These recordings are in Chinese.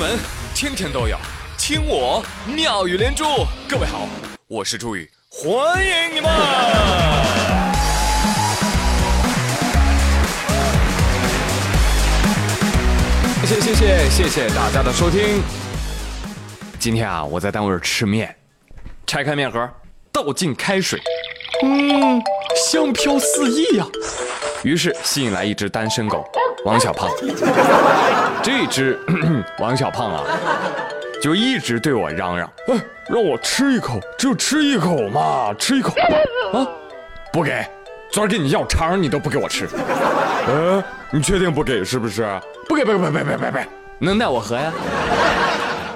闻天天都有，听我妙语连珠。各位好，我是朱宇，欢迎你们！谢谢谢谢谢谢大家的收听。今天啊，我在单位吃面，拆开面盒，倒进开水，嗯，香飘四溢呀。于是吸引来一只单身狗，王小胖。这只 王小胖啊，就一直对我嚷嚷：“哎，让我吃一口，就吃一口嘛，吃一口啊！不给，昨儿跟你要肠，你都不给我吃。呃，你确定不给是不是？不给，不给，不给，不给，不给，能奈我何呀？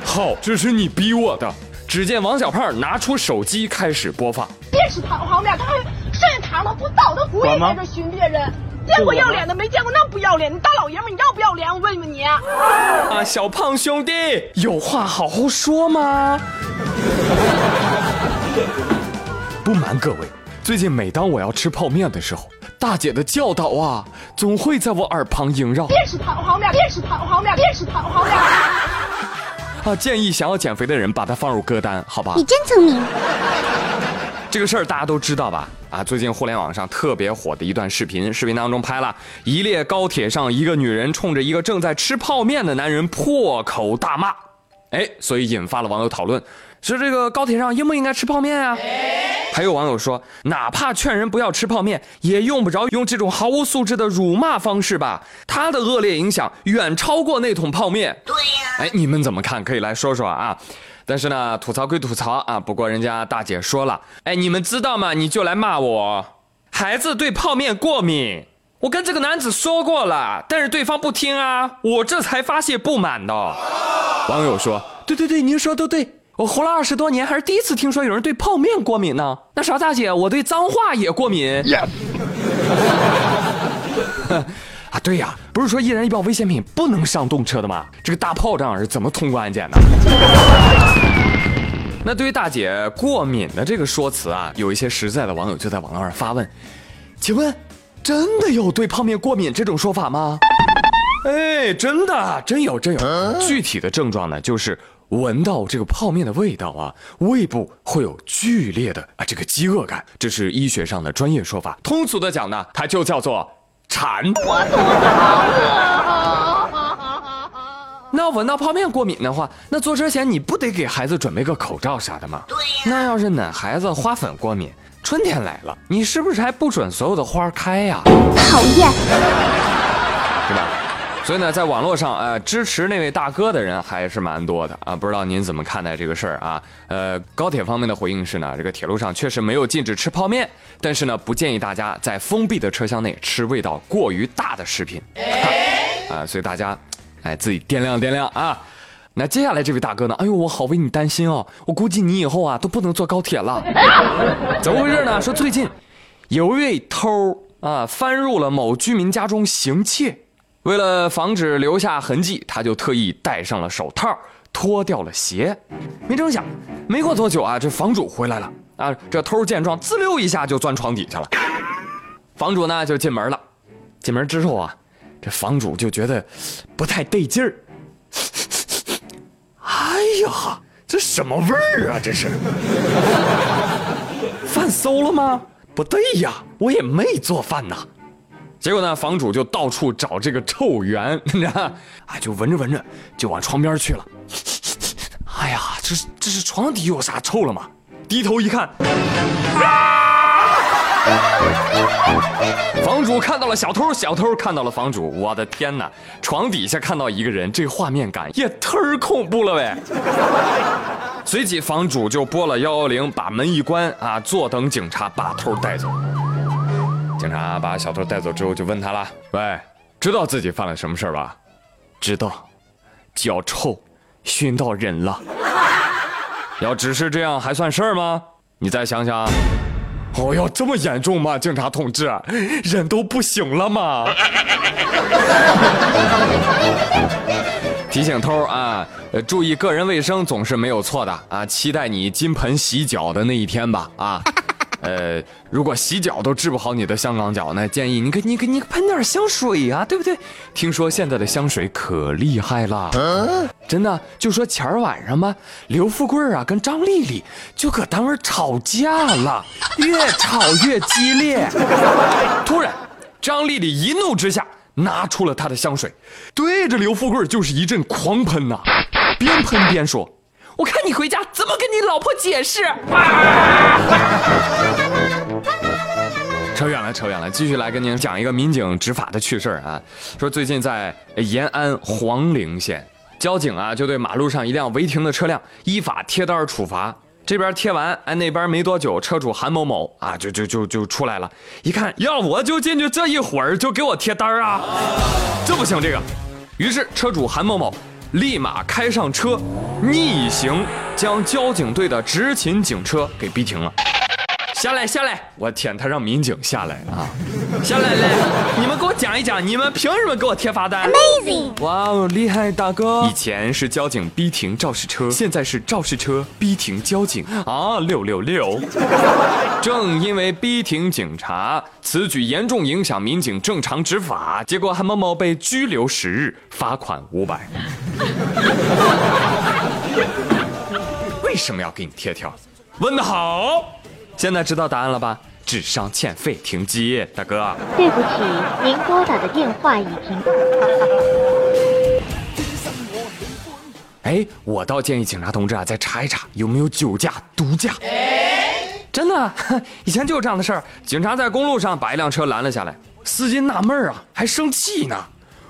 好，这是你逼我的。只见王小胖拿出手机开始播放。别吃汤泡面，看剩下糖了不倒，他故意在这熏别人。见过要脸的，没见过那不要脸。你大老爷们，你要不要脸？我问问你。啊，小胖兄弟，有话好好说嘛？不瞒各位，最近每当我要吃泡面的时候，大姐的教导啊，总会在我耳旁萦绕。别吃汤泡面，别吃汤泡面，别吃汤泡面。啊，建议想要减肥的人把它放入歌单，好吧？你真聪明。这个事儿大家都知道吧？啊，最近互联网上特别火的一段视频，视频当中拍了一列高铁上一个女人冲着一个正在吃泡面的男人破口大骂，哎，所以引发了网友讨论，说这个高铁上应不应该吃泡面啊？还有网友说，哪怕劝人不要吃泡面，也用不着用这种毫无素质的辱骂方式吧？它的恶劣影响远超过那桶泡面。对呀，哎，你们怎么看？可以来说说啊。但是呢，吐槽归吐槽啊，不过人家大姐说了，哎，你们知道吗？你就来骂我，孩子对泡面过敏，我跟这个男子说过了，但是对方不听啊，我这才发泄不满的。网友说，对对对，您说都对，我活了二十多年，还是第一次听说有人对泡面过敏呢。那啥，大姐，我对脏话也过敏。啊，对呀，不是说一人一票危险品不能上动车的吗？这个大炮仗是怎么通过安检的？那对于大姐过敏的这个说辞啊，有一些实在的网友就在网络上发问：请问，真的有对泡面过敏这种说法吗？哎，真的，真有，真有。具体的症状呢，就是闻到这个泡面的味道啊，胃部会有剧烈的啊这个饥饿感，这是医学上的专业说法。通俗的讲呢，它就叫做。馋，我肚子好饿。那闻到泡面过敏的话，那坐车前你不得给孩子准备个口罩啥的吗？对呀。那要是哪孩子花粉过敏，春天来了，你是不是还不准所有的花开呀？讨厌，是吧？所以呢，在网络上，呃，支持那位大哥的人还是蛮多的啊。不知道您怎么看待这个事儿啊？呃，高铁方面的回应是呢，这个铁路上确实没有禁止吃泡面，但是呢，不建议大家在封闭的车厢内吃味道过于大的食品。啊，所以大家，哎，自己掂量掂量啊。那接下来这位大哥呢？哎呦，我好为你担心哦，我估计你以后啊都不能坐高铁了。怎么回事呢？说最近有位偷啊翻入了某居民家中行窃。为了防止留下痕迹，他就特意戴上了手套，脱掉了鞋。没成想，没过多久啊，这房主回来了啊！这偷见状，滋溜一下就钻床底下了。房主呢就进门了，进门之后啊，这房主就觉得不太对劲儿。哎呀，这什么味儿啊？这是 饭馊了吗？不对呀，我也没做饭呐。结果呢，房主就到处找这个臭源，你知道啊，就闻着闻着就往床边去了。哎呀，这是这是床底有啥臭了吗？低头一看，房主看到了小偷，小偷看到了房主。我的天哪，床底下看到一个人，这画面感也忒恐怖了呗。随即房主就拨了幺幺零，把门一关啊，坐等警察把偷带走。警察把小偷带走之后，就问他了：“喂，知道自己犯了什么事儿吧？”“知道，脚臭，熏到人了。”“要只是这样还算事儿吗？你再想想。”“哦哟，这么严重吗，警察同志？人都不行了吗？” 提醒偷啊，注意个人卫生总是没有错的啊！期待你金盆洗脚的那一天吧啊！呃，如果洗脚都治不好你的香港脚，那建议你给你给你喷点香水呀，对不对？听说现在的香水可厉害了，真真的，就说前儿晚上吧，刘富贵啊跟张丽丽就搁单位吵架了，越吵越激烈。突然，张丽丽一怒之下拿出了她的香水，对着刘富贵就是一阵狂喷呐，边喷边说：“我看你回家怎么跟你老婆解释。”扯远了，扯远了，继续来跟您讲一个民警执法的趣事啊。说最近在延安黄陵县，交警啊就对马路上一辆违停的车辆依法贴单处罚。这边贴完，哎，那边没多久，车主韩某某啊就就就就出来了，一看要我就进去，这一会儿就给我贴单啊，这不行这个。于是车主韩某某立马开上车，逆行将交警队的执勤警车给逼停了。下来，下来！我天，他让民警下来啊！下来来，你们给我讲一讲，你们凭什么给我贴罚单？Amazing！哇哦，厉害，大哥！以前是交警逼停肇事车，现在是肇事车逼停交警啊！六六六！正因为逼停警察，此举严重影响民警正常执法，结果韩某某被拘留十日，罚款五百。为什么要给你贴条？问得好！现在知道答案了吧？智商欠费停机，大哥。对不起，您拨打的电话已停。哎，我倒建议警察同志啊，再查一查有没有酒驾、毒驾。真的，以前就有这样的事儿。警察在公路上把一辆车拦了下来，司机纳闷啊，还生气呢。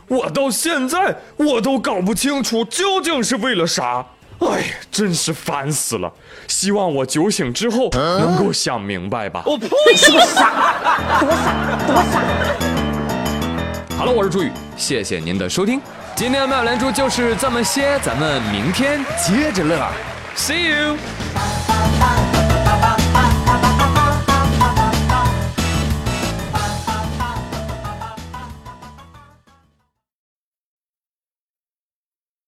我到现在我都搞不清楚究竟是为了啥。哎呀，真是烦死了！希望我酒醒之后能够想明白吧。我呸！是个傻，多傻，多傻。好了，我是朱宇，谢谢您的收听。今天的妙连珠就是这么些，咱们明天接着乐。See you。